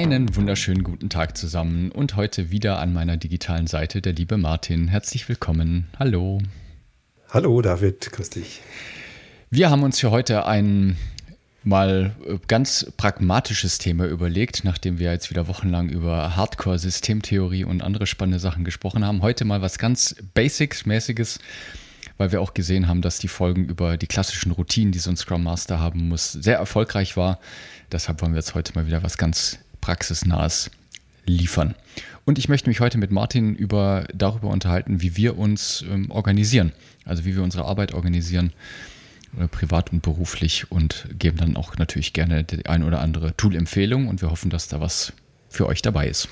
Einen wunderschönen guten Tag zusammen und heute wieder an meiner digitalen Seite der liebe Martin. Herzlich willkommen. Hallo. Hallo David, grüß dich. Wir haben uns für heute ein mal äh, ganz pragmatisches Thema überlegt, nachdem wir jetzt wieder wochenlang über Hardcore-Systemtheorie und andere spannende Sachen gesprochen haben. Heute mal was ganz Basics-mäßiges, weil wir auch gesehen haben, dass die Folgen über die klassischen Routinen, die so ein Scrum Master haben muss, sehr erfolgreich war. Deshalb wollen wir jetzt heute mal wieder was ganz praxisnahes liefern. Und ich möchte mich heute mit Martin über, darüber unterhalten, wie wir uns ähm, organisieren, also wie wir unsere Arbeit organisieren, äh, privat und beruflich und geben dann auch natürlich gerne die ein oder andere Tool-Empfehlung und wir hoffen, dass da was für euch dabei ist.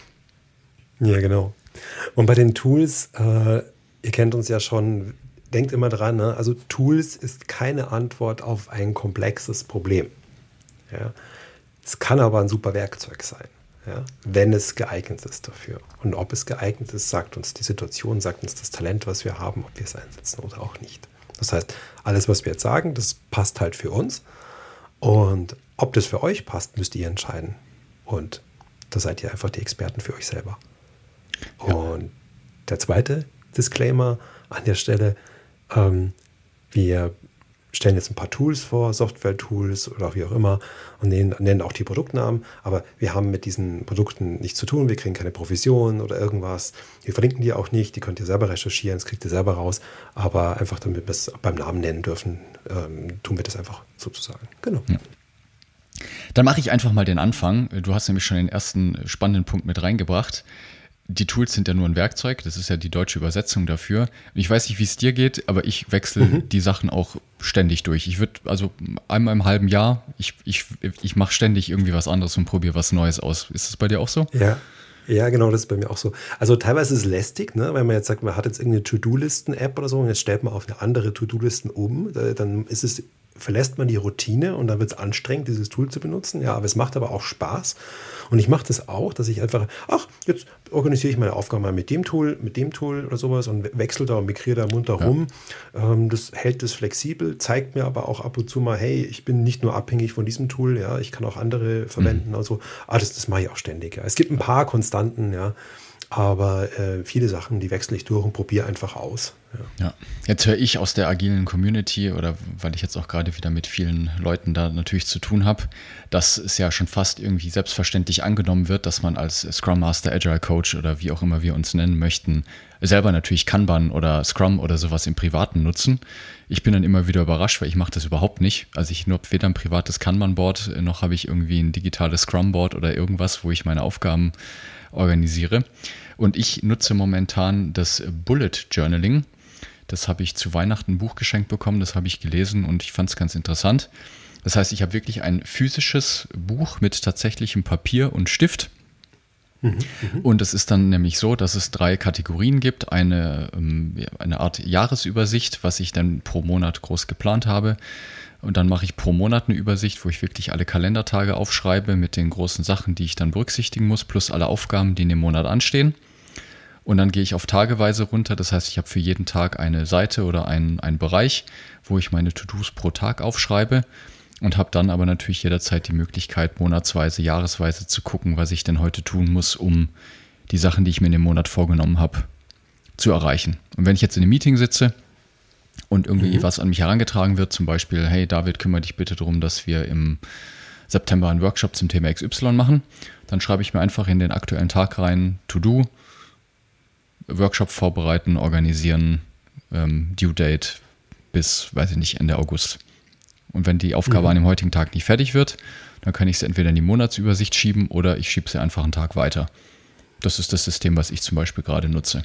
Ja, genau. Und bei den Tools, äh, ihr kennt uns ja schon, denkt immer dran, ne? also Tools ist keine Antwort auf ein komplexes Problem. Ja? Es kann aber ein super Werkzeug sein, ja, wenn es geeignet ist dafür. Und ob es geeignet ist, sagt uns die Situation, sagt uns das Talent, was wir haben, ob wir es einsetzen oder auch nicht. Das heißt, alles, was wir jetzt sagen, das passt halt für uns. Und ob das für euch passt, müsst ihr entscheiden. Und da seid ihr einfach die Experten für euch selber. Ja. Und der zweite Disclaimer an der Stelle, ähm, wir stellen jetzt ein paar Tools vor, Software-Tools oder wie auch immer und nennen, nennen, auch die Produktnamen. Aber wir haben mit diesen Produkten nichts zu tun. Wir kriegen keine Provision oder irgendwas. Wir verlinken die auch nicht. Die könnt ihr selber recherchieren. Das kriegt ihr selber raus. Aber einfach, damit wir es beim Namen nennen dürfen, ähm, tun wir das einfach sozusagen. Genau. Ja. Dann mache ich einfach mal den Anfang. Du hast nämlich schon den ersten spannenden Punkt mit reingebracht die Tools sind ja nur ein Werkzeug, das ist ja die deutsche Übersetzung dafür. Ich weiß nicht, wie es dir geht, aber ich wechsle mhm. die Sachen auch ständig durch. Ich würde, also einmal im halben Jahr, ich, ich, ich mache ständig irgendwie was anderes und probiere was Neues aus. Ist das bei dir auch so? Ja. Ja, genau, das ist bei mir auch so. Also teilweise ist es lästig, ne? wenn man jetzt sagt, man hat jetzt irgendeine To-Do-Listen-App oder so und jetzt stellt man auf eine andere To-Do-Listen um, dann ist es verlässt man die Routine und dann wird es anstrengend, dieses Tool zu benutzen. Ja, aber es macht aber auch Spaß. Und ich mache das auch, dass ich einfach, ach, jetzt organisiere ich meine Aufgaben mal mit dem Tool, mit dem Tool oder sowas und wechsle da und migriere da munter ja. rum. Ähm, das hält es flexibel, zeigt mir aber auch ab und zu mal, hey, ich bin nicht nur abhängig von diesem Tool, ja, ich kann auch andere verwenden. Mhm. Also, ah, das, das mache ich auch ständig. Ja. Es gibt ein paar Konstanten, ja. Aber äh, viele Sachen, die wechsle ich durch und probiere einfach aus. Ja. ja. jetzt höre ich aus der agilen Community oder weil ich jetzt auch gerade wieder mit vielen Leuten da natürlich zu tun habe, dass es ja schon fast irgendwie selbstverständlich angenommen wird, dass man als Scrum Master, Agile Coach oder wie auch immer wir uns nennen möchten, selber natürlich Kanban oder Scrum oder sowas im Privaten nutzen. Ich bin dann immer wieder überrascht, weil ich mache das überhaupt nicht. Also ich habe weder ein privates Kanban-Board, noch habe ich irgendwie ein digitales Scrum-Board oder irgendwas, wo ich meine Aufgaben organisiere. Und ich nutze momentan das Bullet Journaling. Das habe ich zu Weihnachten ein Buch geschenkt bekommen, das habe ich gelesen und ich fand es ganz interessant. Das heißt, ich habe wirklich ein physisches Buch mit tatsächlichem Papier und Stift. Mhm, mhm. und es ist dann nämlich so, dass es drei Kategorien gibt. Eine, ähm, eine Art Jahresübersicht, was ich dann pro Monat groß geplant habe. Und dann mache ich pro Monat eine Übersicht, wo ich wirklich alle Kalendertage aufschreibe mit den großen Sachen, die ich dann berücksichtigen muss, plus alle Aufgaben, die in dem Monat anstehen. Und dann gehe ich auf Tageweise runter. Das heißt, ich habe für jeden Tag eine Seite oder einen, einen Bereich, wo ich meine To-Dos pro Tag aufschreibe und habe dann aber natürlich jederzeit die Möglichkeit, monatsweise, jahresweise zu gucken, was ich denn heute tun muss, um die Sachen, die ich mir in dem Monat vorgenommen habe, zu erreichen. Und wenn ich jetzt in einem Meeting sitze und irgendwie mhm. was an mich herangetragen wird, zum Beispiel, hey David, kümmere dich bitte darum, dass wir im September einen Workshop zum Thema XY machen, dann schreibe ich mir einfach in den aktuellen Tag rein, To-Do, Workshop vorbereiten, organisieren, ähm, Due Date bis, weiß ich nicht, Ende August. Und wenn die Aufgabe mhm. an dem heutigen Tag nicht fertig wird, dann kann ich sie entweder in die Monatsübersicht schieben oder ich schiebe sie einfach einen Tag weiter. Das ist das System, was ich zum Beispiel gerade nutze.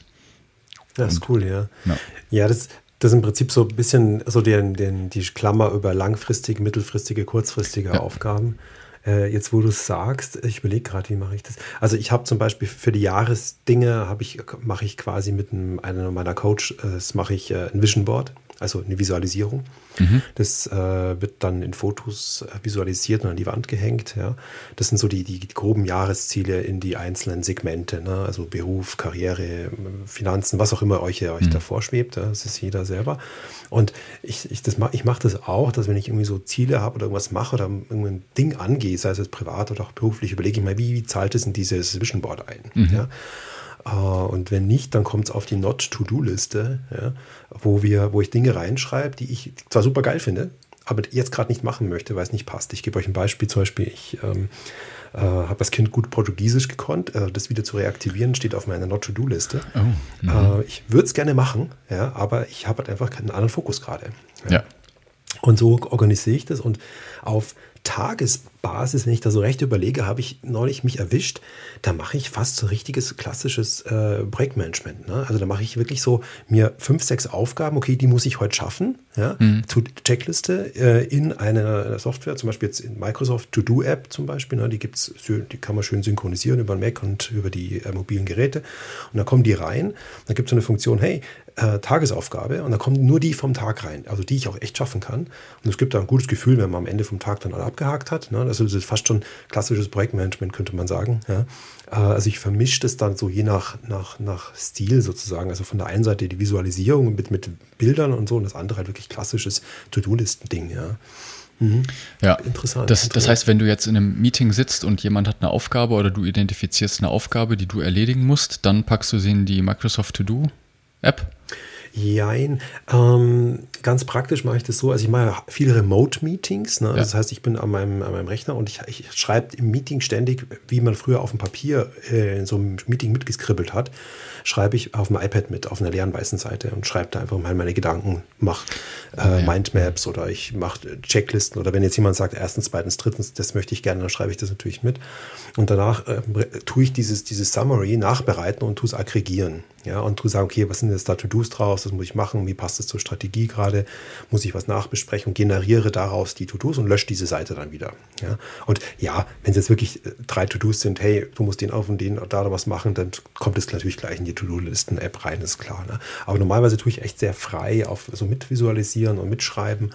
Das ist Und, cool, ja. Ja, ja das, Das ist im Prinzip so ein bisschen so den, den, die Klammer über langfristige, mittelfristige, kurzfristige ja. Aufgaben. Äh, jetzt, wo du es sagst, ich überlege gerade, wie mache ich das? Also ich habe zum Beispiel für die Jahresdinge ich, mache ich quasi mit einem, einem meiner Coaches, äh, mache ich äh, ein Vision Board also eine Visualisierung. Mhm. Das äh, wird dann in Fotos äh, visualisiert und an die Wand gehängt. Ja. Das sind so die, die, groben Jahresziele in die einzelnen Segmente, ne? also Beruf, Karriere, Finanzen, was auch immer euch, euch mhm. da vorschwebt. Ja. Das ist jeder selber. Und ich, ich, ich mache das auch, dass wenn ich irgendwie so Ziele habe oder irgendwas mache oder irgendein Ding angehe, sei es jetzt privat oder auch beruflich, überlege ich mal, wie, wie zahlt es in dieses Vision Board ein? Mhm. Ja. Äh, und wenn nicht, dann kommt es auf die Not-to-Do-Liste, ja, wo, wo ich Dinge reinschreibe, die ich zwar super geil finde, aber jetzt gerade nicht machen möchte, weil es nicht passt. Ich gebe euch ein Beispiel, zum Beispiel, ich ähm, äh, habe das Kind gut Portugiesisch gekonnt. Äh, das wieder zu reaktivieren steht auf meiner Not-to-Do-Liste. Oh, mhm. äh, ich würde es gerne machen, ja, aber ich habe halt einfach keinen anderen Fokus gerade. Ja. ja. Und so organisiere ich das und auf Tagesbasis, wenn ich da so recht überlege, habe ich neulich mich erwischt, da mache ich fast so richtiges klassisches äh, Projektmanagement. Ne? Also da mache ich wirklich so mir fünf, sechs Aufgaben, okay, die muss ich heute schaffen, ja, mhm. zu Checkliste äh, in einer Software, zum Beispiel jetzt in Microsoft To-Do-App zum Beispiel, ne? die gibt's, die kann man schön synchronisieren über den Mac und über die äh, mobilen Geräte. Und dann kommen die rein, dann gibt es so eine Funktion, hey, äh, Tagesaufgabe und da kommen nur die vom Tag rein, also die ich auch echt schaffen kann. Und es gibt da ein gutes Gefühl, wenn man am Ende vom Tag dann alle abgehakt hat. Ne? Also das ist fast schon klassisches Projektmanagement, könnte man sagen. Ja? Äh, also ich vermische das dann so je nach, nach, nach Stil sozusagen. Also von der einen Seite die Visualisierung mit, mit Bildern und so und das andere halt wirklich klassisches To-Do-Listen-Ding. Ja? Mhm. Ja, interessant. Das, das heißt, wenn du jetzt in einem Meeting sitzt und jemand hat eine Aufgabe oder du identifizierst eine Aufgabe, die du erledigen musst, dann packst du sie in die Microsoft To-Do App? Jein. Ähm, ganz praktisch mache ich das so. Also ich mache viele Remote-Meetings. Ne? Ja. Das heißt, ich bin an meinem, an meinem Rechner und ich, ich schreibe im Meeting ständig, wie man früher auf dem Papier äh, in so einem Meeting mitgeskribbelt hat, schreibe ich auf dem iPad mit, auf einer leeren weißen Seite und schreibe da einfach mal meine Gedanken, mache äh. Mindmaps oder ich mache Checklisten oder wenn jetzt jemand sagt, erstens, zweitens, drittens, das möchte ich gerne, dann schreibe ich das natürlich mit. Und danach äh, tue ich dieses, dieses Summary nachbereiten und tue es aggregieren. Ja, und du sagst, okay, was sind jetzt da To-Dos draus, was muss ich machen, wie passt das zur Strategie gerade, muss ich was nachbesprechen und generiere daraus die To-Dos und lösche diese Seite dann wieder. Ja, und ja, wenn es jetzt wirklich äh, drei To-Dos sind, hey, du musst den auf und den da was machen, dann kommt es natürlich gleich in die To-Do-Listen-App rein, ist klar. Ne? Aber normalerweise tue ich echt sehr frei auf so mitvisualisieren und mitschreiben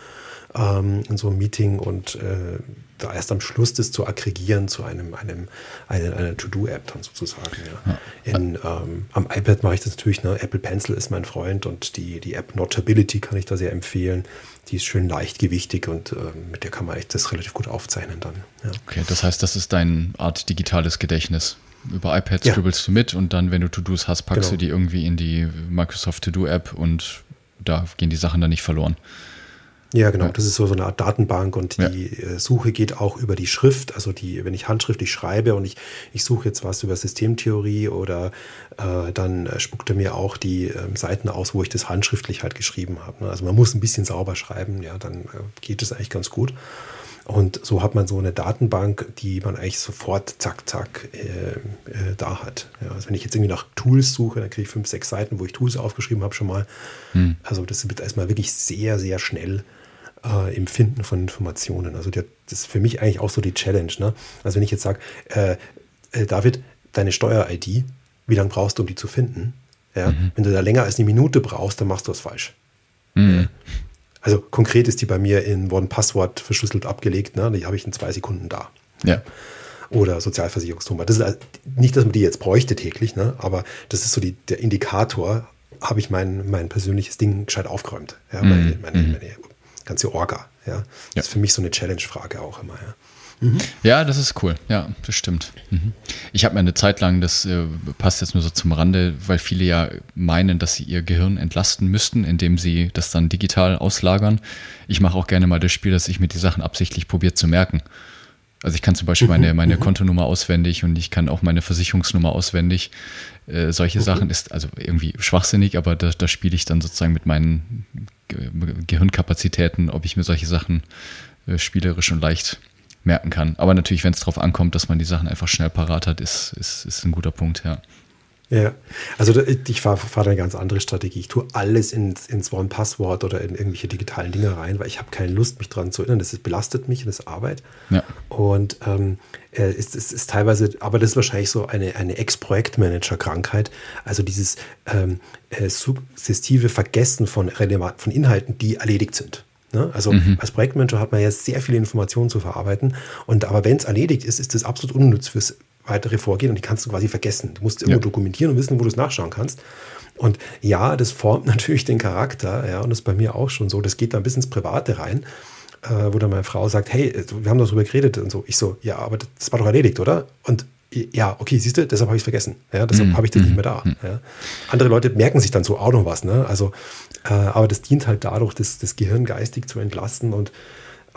ähm, in so einem Meeting und äh, da erst am Schluss das zu aggregieren zu einem, einem, einer, einer To-Do-App dann sozusagen. Ja. In, ähm, am iPad mache ich das natürlich, ne? Apple Pencil ist mein Freund und die, die App Notability kann ich da sehr empfehlen. Die ist schön leichtgewichtig und äh, mit der kann man echt das relativ gut aufzeichnen dann. Ja. Okay, das heißt, das ist deine Art digitales Gedächtnis. Über iPad ja. scribbelst du mit und dann, wenn du To-Dos hast, packst genau. du die irgendwie in die Microsoft To-Do-App und da gehen die Sachen dann nicht verloren. Ja, genau. Das ist so, eine Art Datenbank und ja. die äh, Suche geht auch über die Schrift. Also die, wenn ich handschriftlich schreibe und ich, ich suche jetzt was über Systemtheorie oder äh, dann äh, spuckt er mir auch die äh, Seiten aus, wo ich das handschriftlich halt geschrieben habe. Ne? Also man muss ein bisschen sauber schreiben, ja, dann äh, geht es eigentlich ganz gut. Und so hat man so eine Datenbank, die man eigentlich sofort zack, zack äh, äh, da hat. Ja, also wenn ich jetzt irgendwie nach Tools suche, dann kriege ich fünf, sechs Seiten, wo ich Tools aufgeschrieben habe schon mal. Hm. Also das wird erstmal wirklich sehr, sehr schnell äh, im Finden von Informationen. Also das ist für mich eigentlich auch so die Challenge. Ne? Also wenn ich jetzt sage, äh, äh, David, deine Steuer-ID, wie lange brauchst du, um die zu finden? Ja? Mhm. Wenn du da länger als eine Minute brauchst, dann machst du es falsch. Mhm. Also konkret ist die bei mir in One-Passwort verschlüsselt abgelegt. Ne? Die habe ich in zwei Sekunden da. Ja. Oder Sozialversicherungsnummer. Das ist nicht, dass man die jetzt bräuchte täglich, ne? aber das ist so die, der Indikator, habe ich mein, mein persönliches Ding gescheit aufgeräumt. Ja? Mhm. Meine, meine, mhm. meine ganze Orga. Ja? Das ja. ist für mich so eine Challenge-Frage auch immer. Ja. Mhm. Ja, das ist cool. Ja, das stimmt. Mhm. Ich habe mir eine Zeit lang, das äh, passt jetzt nur so zum Rande, weil viele ja meinen, dass sie ihr Gehirn entlasten müssten, indem sie das dann digital auslagern. Ich mache auch gerne mal das Spiel, dass ich mir die Sachen absichtlich probiere zu merken. Also ich kann zum Beispiel meine, mhm. meine mhm. Kontonummer auswendig und ich kann auch meine Versicherungsnummer auswendig. Äh, solche. Sachen ist also irgendwie schwachsinnig, aber da, da spiele ich dann sozusagen mit meinen Gehirnkapazitäten, ob ich mir solche Sachen äh, spielerisch und leicht merken kann. Aber natürlich, wenn es darauf ankommt, dass man die Sachen einfach schnell parat hat, ist, ist, ist ein guter Punkt, ja. Ja, also ich fahre fahr eine ganz andere Strategie. Ich tue alles ins, ins One-Passwort oder in irgendwelche digitalen Dinge rein, weil ich habe keine Lust, mich daran zu erinnern. Das ist, belastet mich und das ist Arbeit. Ja. Und ähm, äh, ist, ist, ist teilweise, aber das ist wahrscheinlich so eine, eine Ex-Projektmanager-Krankheit. Also dieses ähm, äh, suggestive Vergessen von, relevant, von Inhalten, die erledigt sind. Ne? Also mhm. als Projektmanager hat man ja sehr viele Informationen zu verarbeiten. Und aber wenn es erledigt ist, ist das absolut unnütz fürs weitere Vorgehen und die kannst du quasi vergessen. Du musst ja. dokumentieren und wissen, wo du es nachschauen kannst. Und ja, das formt natürlich den Charakter, ja, und das ist bei mir auch schon so. Das geht dann bis ins Private rein, äh, wo dann meine Frau sagt, hey, wir haben darüber geredet und so. Ich so, ja, aber das war doch erledigt, oder? Und ja, okay, siehst du, deshalb habe ich es vergessen. Ja, deshalb mhm. habe ich den nicht mehr da. Mhm. Ja. Andere Leute merken sich dann so auch noch was, ne? Also, äh, aber das dient halt dadurch, das, das Gehirn geistig zu entlasten und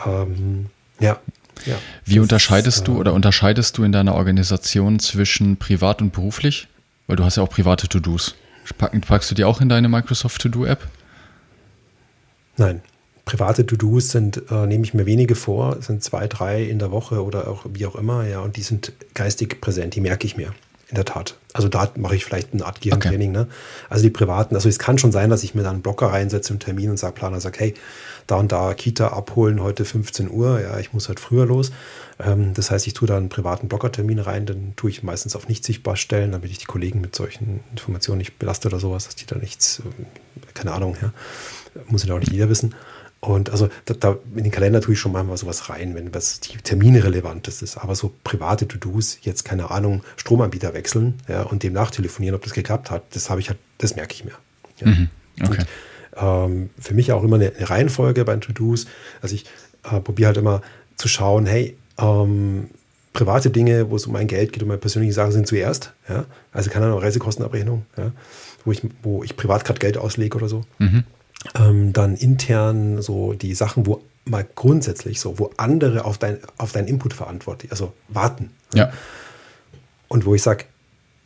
ähm, ja, ja, Wie unterscheidest ist, du oder unterscheidest du in deiner Organisation zwischen privat und beruflich? Weil du hast ja auch private To-Dos. Packst du die auch in deine Microsoft To-Do-App? Nein. Private To-Dos sind, äh, nehme ich mir wenige vor, sind zwei, drei in der Woche oder auch wie auch immer, ja, und die sind geistig präsent, die merke ich mir. In der Tat. Also da mache ich vielleicht eine Art Gehirntraining. Okay. Ne? Also die privaten, also es kann schon sein, dass ich mir dann einen Blocker reinsetze im Termin und sage, Planer, sag, hey, da und da Kita abholen, heute 15 Uhr, ja, ich muss halt früher los. Ähm, das heißt, ich tue da einen privaten Blockertermin rein, dann tue ich meistens auf nicht sichtbar stellen, damit ich die Kollegen mit solchen Informationen nicht belaste oder sowas, dass die da nichts, ähm, keine Ahnung, ja, muss ja auch nicht jeder wissen. Und also da, da, in den Kalender tue ich schon manchmal sowas rein, wenn was die Termine relevant ist. Aber so private To-Dos, jetzt keine Ahnung, Stromanbieter wechseln ja, und dem nachtelefonieren, ob das geklappt hat, das habe ich halt, das merke ich mir. Ja. Mhm. Okay. Und ähm, für mich auch immer eine, eine Reihenfolge bei To-Dos. Also ich äh, probiere halt immer zu schauen, hey, ähm, private Dinge, wo es um mein Geld geht, um meine persönlichen Sachen sind zuerst. Ja? Also keine Ahnung, Reisekostenabrechnung, ja? wo, ich, wo ich privat gerade Geld auslege oder so. Mhm. Ähm, dann intern so die Sachen, wo mal grundsätzlich so, wo andere auf, dein, auf deinen Input verantwortlich, also warten. Ja. Und wo ich sage,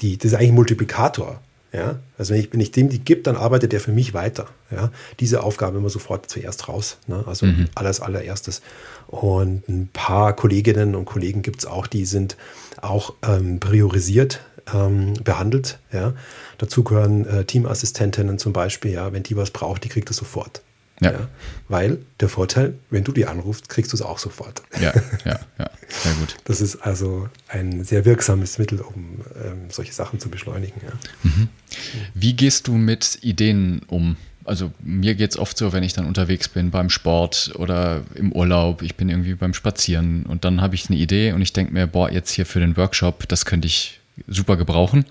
das ist eigentlich ein Multiplikator. Ja? Also wenn ich, wenn ich dem die gibt, dann arbeitet der für mich weiter. Ja? Diese Aufgabe immer sofort zuerst raus. Ne? Also mhm. alles allererstes. Und ein paar Kolleginnen und Kollegen gibt es auch, die sind auch ähm, priorisiert ähm, behandelt. Ja? Dazu gehören äh, Teamassistentinnen zum Beispiel. Ja? Wenn die was braucht, die kriegt es sofort. Ja. ja. Weil der Vorteil, wenn du die anrufst, kriegst du es auch sofort. Ja, ja, ja, sehr gut. Das ist also ein sehr wirksames Mittel, um ähm, solche Sachen zu beschleunigen. Ja. Mhm. Wie gehst du mit Ideen um? Also mir geht es oft so, wenn ich dann unterwegs bin beim Sport oder im Urlaub, ich bin irgendwie beim Spazieren und dann habe ich eine Idee und ich denke mir, boah, jetzt hier für den Workshop, das könnte ich super gebrauchen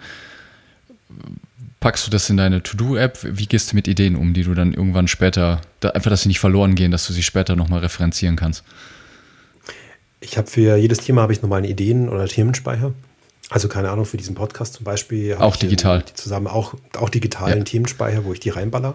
packst du das in deine To-Do-App? Wie gehst du mit Ideen um, die du dann irgendwann später, da, einfach, dass sie nicht verloren gehen, dass du sie später nochmal referenzieren kannst? Ich habe für jedes Thema habe ich nochmal einen Ideen- oder Themenspeicher. Also keine Ahnung, für diesen Podcast zum Beispiel. Auch digital. Den, zusammen auch, auch digitalen ja. Themenspeicher, wo ich die reinballer.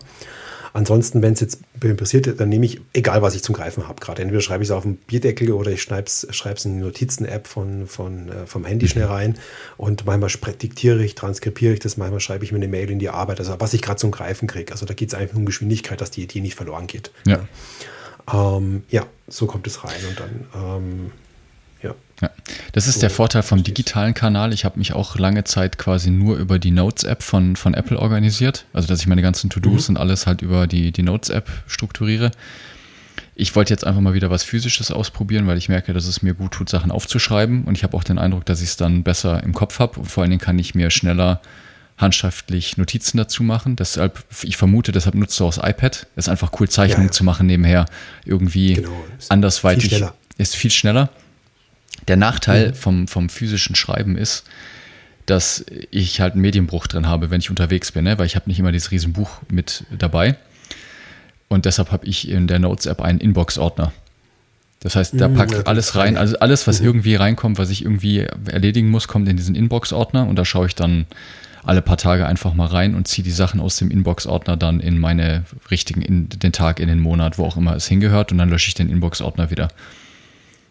Ansonsten, wenn es jetzt interessiert, dann nehme ich, egal was ich zum Greifen habe, gerade entweder schreibe ich es auf den Bierdeckel oder ich schreibe es in die Notizen-App von, von, äh, vom Handy schnell rein und manchmal diktiere ich, transkribiere ich das, manchmal schreibe ich mir eine Mail in die Arbeit, also was ich gerade zum Greifen kriege. Also da geht es einfach um Geschwindigkeit, dass die Idee nicht verloren geht. Ja. Ähm, ja, so kommt es rein und dann ähm, ja. ja. Das ist so, der Vorteil vom digitalen Kanal. Ich habe mich auch lange Zeit quasi nur über die Notes-App von, von Apple organisiert. Also, dass ich meine ganzen To-Dos mhm. und alles halt über die, die Notes-App strukturiere. Ich wollte jetzt einfach mal wieder was Physisches ausprobieren, weil ich merke, dass es mir gut tut, Sachen aufzuschreiben. Und ich habe auch den Eindruck, dass ich es dann besser im Kopf habe. Und vor allen Dingen kann ich mir schneller handschriftlich Notizen dazu machen. Deshalb, ich vermute, deshalb nutzt du auch das iPad. Es ist einfach cool, Zeichnungen ja, ja. zu machen nebenher. Irgendwie genau, andersweitig. Viel ist viel schneller. Der Nachteil mhm. vom, vom physischen Schreiben ist, dass ich halt einen Medienbruch drin habe, wenn ich unterwegs bin, ne? weil ich habe nicht immer dieses Riesenbuch mit dabei. Und deshalb habe ich in der Notes-App einen Inbox-Ordner. Das heißt, da mhm, packe ich alles rein, also alles, was mhm. irgendwie reinkommt, was ich irgendwie erledigen muss, kommt in diesen Inbox-Ordner und da schaue ich dann alle paar Tage einfach mal rein und ziehe die Sachen aus dem Inbox-Ordner dann in meine richtigen, in den Tag, in den Monat, wo auch immer es hingehört und dann lösche ich den Inbox-Ordner wieder.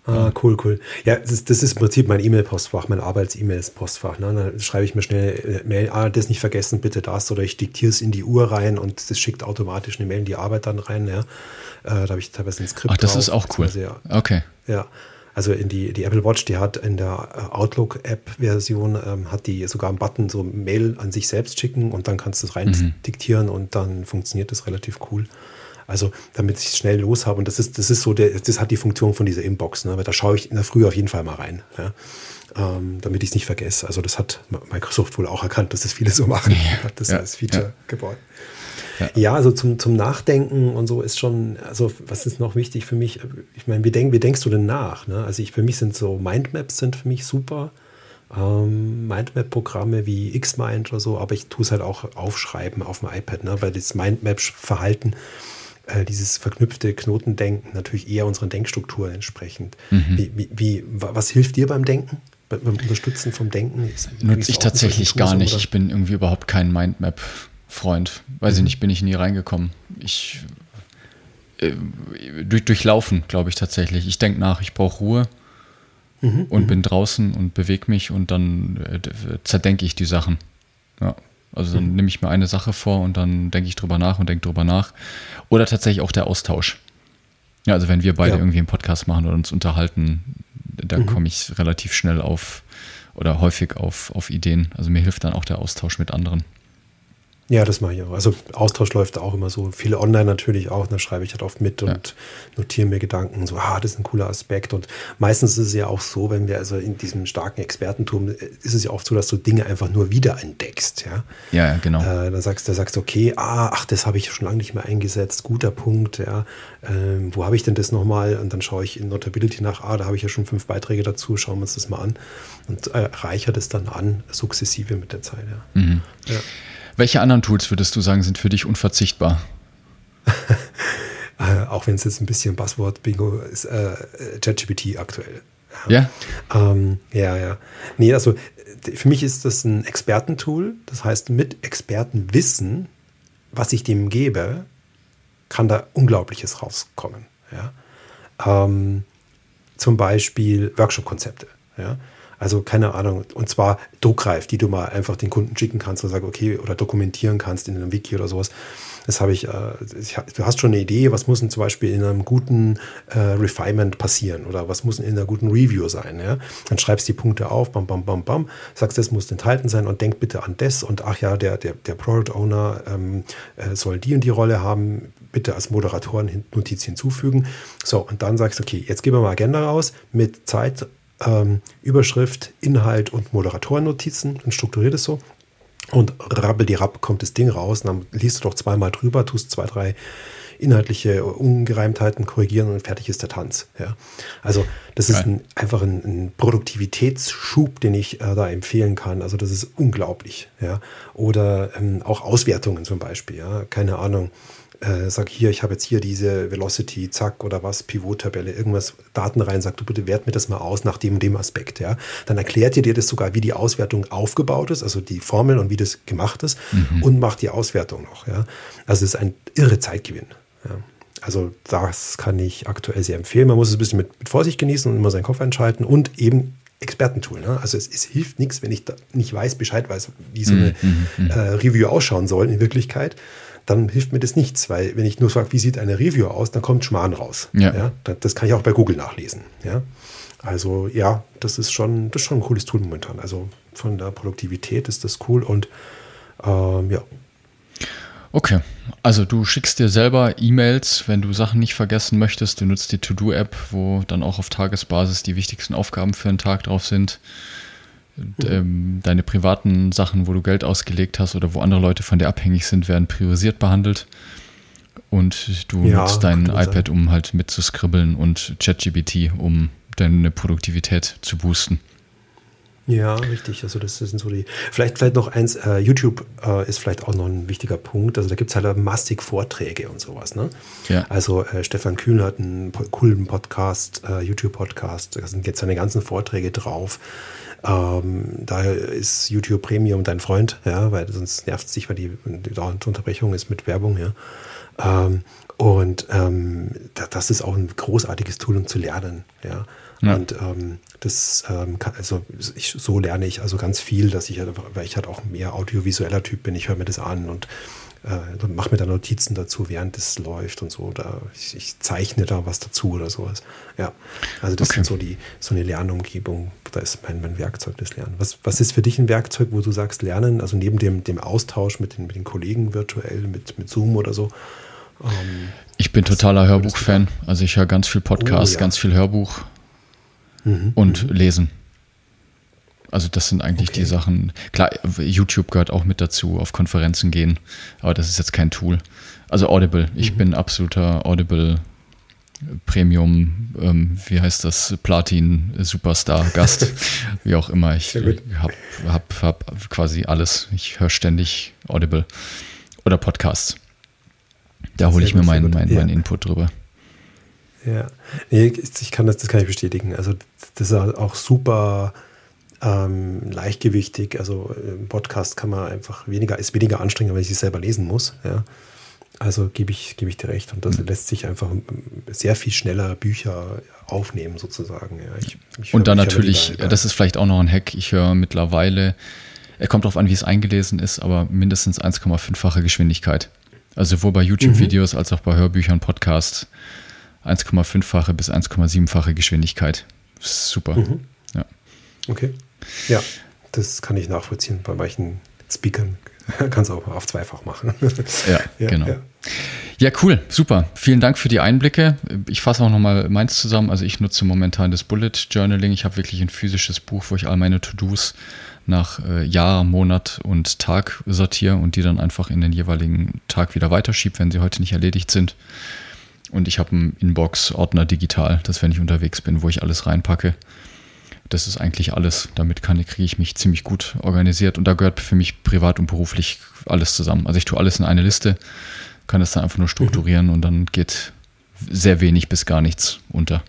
Ah, cool, cool. Ja, das, das ist im Prinzip mein E-Mail-Postfach, mein Arbeits-E-Mails-Postfach. Ne? Dann schreibe ich mir schnell äh, Mail, ah, das nicht vergessen, bitte das. Oder ich diktiere es in die Uhr rein und das schickt automatisch eine Mail in die Arbeit dann rein. Ja? Äh, da habe ich teilweise ein Skript Ach, das drauf, ist auch cool. Ja. Okay. Ja. Also in die, die Apple Watch, die hat in der äh, Outlook-App-Version, ähm, hat die sogar einen Button, so Mail an sich selbst schicken und dann kannst du es rein mhm. diktieren und dann funktioniert das relativ cool. Also damit ich es schnell los habe. Und das ist, das ist so, der, das hat die Funktion von dieser Inbox. Ne? Weil da schaue ich in der Früh auf jeden Fall mal rein. Ja? Ähm, damit ich es nicht vergesse. Also das hat Microsoft wohl auch erkannt, dass das viele so machen. Ja. Hat das ja. als Feature ja. gebaut. Ja. ja, also zum, zum Nachdenken und so ist schon, also was ist noch wichtig für mich? Ich meine, wie, denk, wie denkst du denn nach? Ne? Also ich, für mich sind so Mindmaps sind für mich super. Ähm, Mindmap-Programme wie Xmind oder so, aber ich tue es halt auch aufschreiben auf dem iPad, ne? weil das Mindmap-Verhalten, äh, dieses verknüpfte Knotendenken natürlich eher unseren Denkstrukturen entsprechend. Mhm. Wie, wie, wie, was hilft dir beim Denken? Beim Unterstützen vom Denken? Nutze ich tatsächlich gar nicht. Oder? Ich bin irgendwie überhaupt kein Mindmap. Freund. Weiß mhm. ich nicht, bin ich nie reingekommen. Ich äh, durch, durchlaufen, glaube ich tatsächlich. Ich denke nach, ich brauche Ruhe mhm. und mhm. bin draußen und bewege mich und dann äh, zerdenke ich die Sachen. Ja. Also dann mhm. nehme ich mir eine Sache vor und dann denke ich drüber nach und denke drüber nach. Oder tatsächlich auch der Austausch. Ja, also wenn wir beide ja. irgendwie einen Podcast machen oder uns unterhalten, da mhm. komme ich relativ schnell auf oder häufig auf, auf Ideen. Also mir hilft dann auch der Austausch mit anderen. Ja, das mache ich auch. Also Austausch läuft auch immer so. Viele online natürlich auch. Da schreibe ich halt oft mit und ja. notiere mir Gedanken. So, ah, das ist ein cooler Aspekt. Und meistens ist es ja auch so, wenn wir also in diesem starken Expertentum, ist es ja oft so, dass du Dinge einfach nur wiederentdeckst. Ja, ja, genau. Äh, da sagst du, sagst okay, ah, ach, das habe ich schon lange nicht mehr eingesetzt. Guter Punkt. Ja, ähm, wo habe ich denn das nochmal? Und dann schaue ich in Notability nach. Ah, da habe ich ja schon fünf Beiträge dazu. Schauen wir uns das mal an und äh, reichert es dann an, sukzessive mit der Zeit. Ja. Mhm. ja. Welche anderen Tools würdest du sagen, sind für dich unverzichtbar? äh, auch wenn es jetzt ein bisschen Buzzword-Bingo ist, äh, ChatGPT aktuell. Ja? Ähm, ja, ja. Nee, also für mich ist das ein Expertentool. Das heißt, mit Expertenwissen, was ich dem gebe, kann da Unglaubliches rauskommen. Ja? Ähm, zum Beispiel Workshop-Konzepte. Ja? Also keine Ahnung, und zwar druckreif, die du mal einfach den Kunden schicken kannst und sagen, okay, oder dokumentieren kannst in einem Wiki oder sowas. Das habe ich, äh, ich, du hast schon eine Idee, was muss denn zum Beispiel in einem guten äh, Refinement passieren oder was muss in einer guten Review sein. Ja? Dann schreibst du die Punkte auf, bam, bam, bam, bam, sagst, das muss enthalten sein und denk bitte an das und ach ja, der, der, der Product Owner ähm, äh, soll die und die Rolle haben, bitte als Moderatoren Notiz hinzufügen. So, und dann sagst du, okay, jetzt geben wir mal Agenda raus mit Zeit, ähm, Überschrift, Inhalt und Moderatorennotizen und strukturiert es so. Und rabbel die rapp kommt das Ding raus. Und dann liest du doch zweimal drüber, tust zwei, drei inhaltliche Ungereimtheiten korrigieren und fertig ist der Tanz. Ja. Also das ist ein, einfach ein, ein, Produktivitätsschub, den ich äh, da empfehlen kann. Also das ist unglaublich. Ja. Oder ähm, auch Auswertungen zum Beispiel. Ja. Keine Ahnung äh, sag hier, ich habe jetzt hier diese Velocity, zack, oder was, Pivot-Tabelle, irgendwas, Daten rein, sag du bitte wert mir das mal aus nach dem und dem Aspekt, ja. Dann erklärt ihr dir das sogar, wie die Auswertung aufgebaut ist, also die Formel und wie das gemacht ist mhm. und macht die Auswertung noch, ja. Also es ist ein irre Zeitgewinn, ja. Also das kann ich aktuell sehr empfehlen. Man muss es ein bisschen mit, mit Vorsicht genießen und immer seinen Kopf einschalten und eben Expertentool. Ne? Also es, es, hilft nichts, wenn ich nicht weiß, Bescheid weiß, wie so eine mhm, mhm, mhm. äh, Review ausschauen soll in Wirklichkeit dann hilft mir das nichts, weil wenn ich nur sage, wie sieht eine Review aus, dann kommt Schmarrn raus. Ja. ja. Das kann ich auch bei Google nachlesen. Ja. Also ja, das ist schon, das ist schon ein cooles Tool momentan. Also von der Produktivität ist das cool und ähm, ja. Okay, also du schickst dir selber E-Mails, wenn du Sachen nicht vergessen möchtest. Du nutzt die To-Do-App, wo dann auch auf Tagesbasis die wichtigsten Aufgaben für einen Tag drauf sind ähm, deine privaten Sachen, wo du Geld ausgelegt hast oder wo andere Leute von dir abhängig sind, werden priorisiert behandelt. Und du ja, nutzt dein iPad, um halt mitzuskribbeln und ChatGPT, um deine Produktivität zu boosten. Ja, richtig. Also das sind so die. Vielleicht, vielleicht noch eins, äh, YouTube äh, ist vielleicht auch noch ein wichtiger Punkt. Also da gibt es halt massig Vorträge und sowas. Ne? Ja. Also äh, Stefan Kühn hat einen coolen Podcast, äh, YouTube-Podcast. Da sind jetzt seine ganzen Vorträge drauf. Ähm, daher ist YouTube Premium dein Freund, ja, weil sonst nervt es dich, weil die, die Unterbrechung ist mit Werbung, ja. Ähm, und ähm, das ist auch ein großartiges Tool, um zu lernen, ja. Ja. Und ähm, das, ähm, kann, also ich, so lerne ich also ganz viel, dass ich, weil ich halt auch mehr audiovisueller Typ bin. Ich höre mir das an und äh, mache mir da Notizen dazu, während es läuft und so. Oder ich, ich, zeichne da was dazu oder sowas. Ja, also das okay. sind so die so eine Lernumgebung. Da ist mein, mein Werkzeug des Lernen. Was, was ist für dich ein Werkzeug, wo du sagst Lernen? Also neben dem, dem Austausch mit den, mit den Kollegen virtuell, mit, mit Zoom oder so. Ähm, ich bin totaler Hörbuch-Fan. Also ich höre ganz viel Podcast, oh, ja. ganz viel Hörbuch mhm, und lesen. Also das sind eigentlich okay. die Sachen. Klar, YouTube gehört auch mit dazu, auf Konferenzen gehen, aber das ist jetzt kein Tool. Also Audible. Ich mhm. bin absoluter Audible Premium, ähm, wie heißt das, Platin Superstar Gast, wie auch immer. Ich habe hab, hab quasi alles. Ich höre ständig Audible oder Podcasts. Da hole ich mir meinen mein, mein Input drüber. Ja, nee, ich kann das, das kann ich bestätigen. Also das ist auch super ähm, leichtgewichtig. Also im Podcast kann man einfach weniger, ist weniger anstrengend, weil ich es selber lesen muss. Ja. Also gebe ich, gebe ich dir recht. Und das mhm. lässt sich einfach sehr viel schneller Bücher aufnehmen, sozusagen. Ja, ich, ich und dann natürlich, wieder, das ist vielleicht auch noch ein Hack, ich höre mittlerweile, er kommt darauf an, wie es eingelesen ist, aber mindestens 1,5-fache Geschwindigkeit. Also sowohl bei YouTube-Videos mhm. als auch bei Hörbüchern, Podcasts 1,5-fache bis 1,7-fache Geschwindigkeit. Super. Mhm. Ja. Okay. Ja, das kann ich nachvollziehen. Bei manchen Speakern kannst du auch auf zweifach machen. ja, ja, genau. Ja. ja. cool, super. Vielen Dank für die Einblicke. Ich fasse auch nochmal meins zusammen. Also ich nutze momentan das Bullet Journaling. Ich habe wirklich ein physisches Buch, wo ich all meine To-Dos nach äh, Jahr, Monat und Tag sortiere und die dann einfach in den jeweiligen Tag wieder weiterschiebe, wenn sie heute nicht erledigt sind. Und ich habe einen Inbox-Ordner digital, das wenn ich unterwegs bin, wo ich alles reinpacke das ist eigentlich alles. Damit kann, kriege ich mich ziemlich gut organisiert und da gehört für mich privat und beruflich alles zusammen. Also ich tue alles in eine Liste, kann das dann einfach nur strukturieren mhm. und dann geht sehr wenig bis gar nichts unter.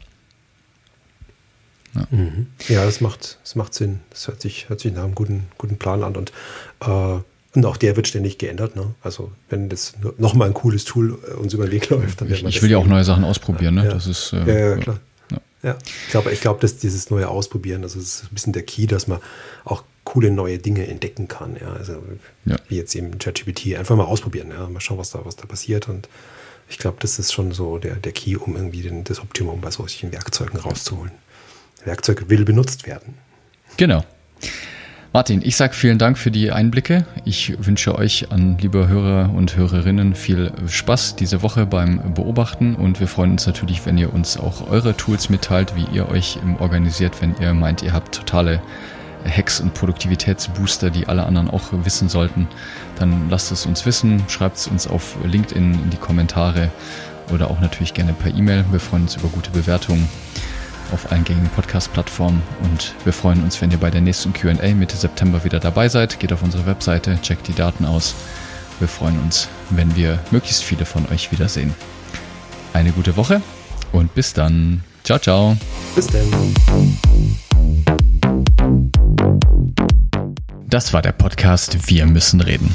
Ja, mhm. ja das, macht, das macht Sinn. Das hört sich, hört sich nach einem guten, guten Plan an und äh, und auch der wird ständig geändert. Ne? Also wenn das nochmal ein cooles Tool äh, uns über den Weg läuft, dann Ich, ich will ja auch neue Sachen ausprobieren. Ne? Ja. Das ist, äh, ja, ja, klar. Ja, ich glaube, ich glaube, dass dieses neue Ausprobieren, das ist ein bisschen der Key, dass man auch coole neue Dinge entdecken kann. Ja, also ja. wie jetzt eben ChatGPT, einfach mal ausprobieren, ja, mal schauen, was da, was da passiert. Und ich glaube, das ist schon so der, der Key, um irgendwie den, das Optimum bei solchen Werkzeugen rauszuholen. Werkzeug will benutzt werden. Genau. Martin, ich sage vielen Dank für die Einblicke. Ich wünsche euch an liebe Hörer und Hörerinnen viel Spaß diese Woche beim Beobachten und wir freuen uns natürlich, wenn ihr uns auch eure Tools mitteilt, wie ihr euch organisiert, wenn ihr meint, ihr habt totale Hacks und Produktivitätsbooster, die alle anderen auch wissen sollten. Dann lasst es uns wissen, schreibt es uns auf LinkedIn in die Kommentare oder auch natürlich gerne per E-Mail. Wir freuen uns über gute Bewertungen auf allen gängigen Podcast-Plattformen. Und wir freuen uns, wenn ihr bei der nächsten QA Mitte September wieder dabei seid. Geht auf unsere Webseite, checkt die Daten aus. Wir freuen uns, wenn wir möglichst viele von euch wiedersehen. Eine gute Woche und bis dann. Ciao, ciao. Bis dann. Das war der Podcast Wir müssen reden.